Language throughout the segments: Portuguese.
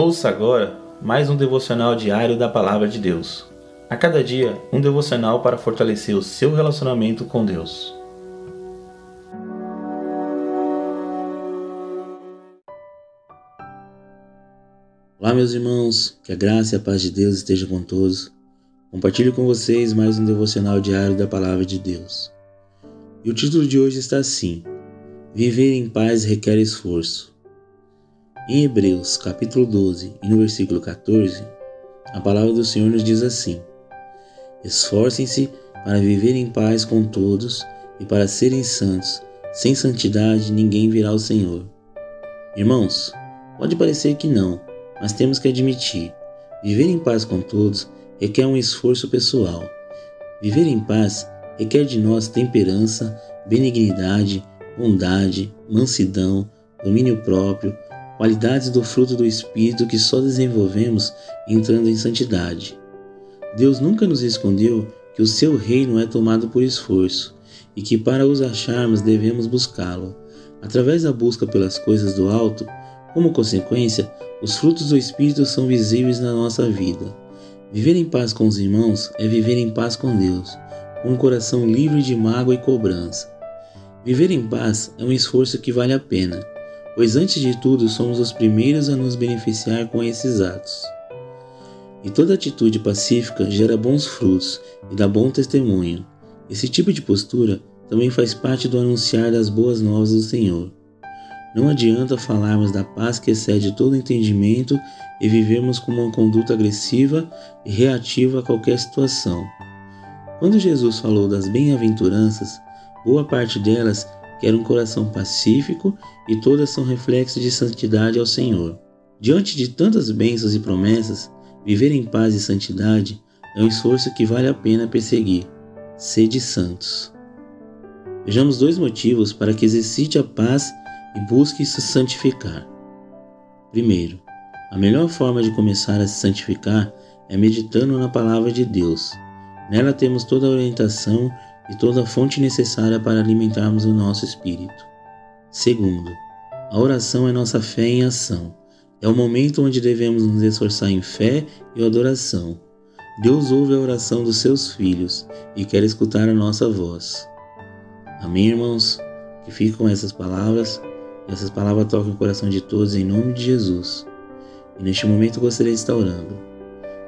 Ouça agora mais um devocional diário da Palavra de Deus. A cada dia, um devocional para fortalecer o seu relacionamento com Deus. Olá, meus irmãos, que a graça e a paz de Deus esteja com todos. Compartilho com vocês mais um devocional diário da Palavra de Deus. E o título de hoje está assim: Viver em paz requer esforço. Em Hebreus, capítulo 12, e no versículo 14, a palavra do Senhor nos diz assim: Esforcem-se para viver em paz com todos e para serem santos. Sem santidade ninguém virá ao Senhor. Irmãos, pode parecer que não, mas temos que admitir: viver em paz com todos requer um esforço pessoal. Viver em paz requer de nós temperança, benignidade, bondade, mansidão, domínio próprio, qualidades do fruto do Espírito que só desenvolvemos entrando em santidade. Deus nunca nos escondeu que o seu reino é tomado por esforço e que para os acharmos devemos buscá-lo. Através da busca pelas coisas do alto, como consequência, os frutos do Espírito são visíveis na nossa vida. Viver em paz com os irmãos é viver em paz com Deus, com um coração livre de mágoa e cobrança. Viver em paz é um esforço que vale a pena pois antes de tudo somos os primeiros a nos beneficiar com esses atos. E toda atitude pacífica gera bons frutos e dá bom testemunho. Esse tipo de postura também faz parte do anunciar das boas novas do Senhor. Não adianta falarmos da paz que excede todo entendimento e vivermos com uma conduta agressiva e reativa a qualquer situação. Quando Jesus falou das bem-aventuranças, boa parte delas quer um coração pacífico e todas são reflexos de santidade ao Senhor. Diante de tantas bênçãos e promessas, viver em paz e santidade é um esforço que vale a pena perseguir. Sede santos. Vejamos dois motivos para que exercite a paz e busque se santificar. Primeiro, a melhor forma de começar a se santificar é meditando na palavra de Deus. Nela temos toda a orientação e toda a fonte necessária para alimentarmos o nosso espírito. Segundo, a oração é nossa fé em ação. É o momento onde devemos nos esforçar em fé e adoração. Deus ouve a oração dos seus filhos e quer escutar a nossa voz. Amém, irmãos? Que com essas palavras. Essas palavras toquem o coração de todos em nome de Jesus. E neste momento gostaria de estar orando.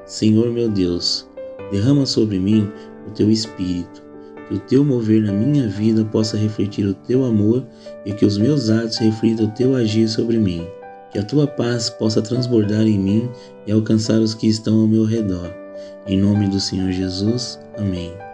Senhor meu Deus, derrama sobre mim o teu Espírito que o teu mover na minha vida possa refletir o teu amor e que os meus atos reflitam o teu agir sobre mim. Que a tua paz possa transbordar em mim e alcançar os que estão ao meu redor. Em nome do Senhor Jesus. Amém.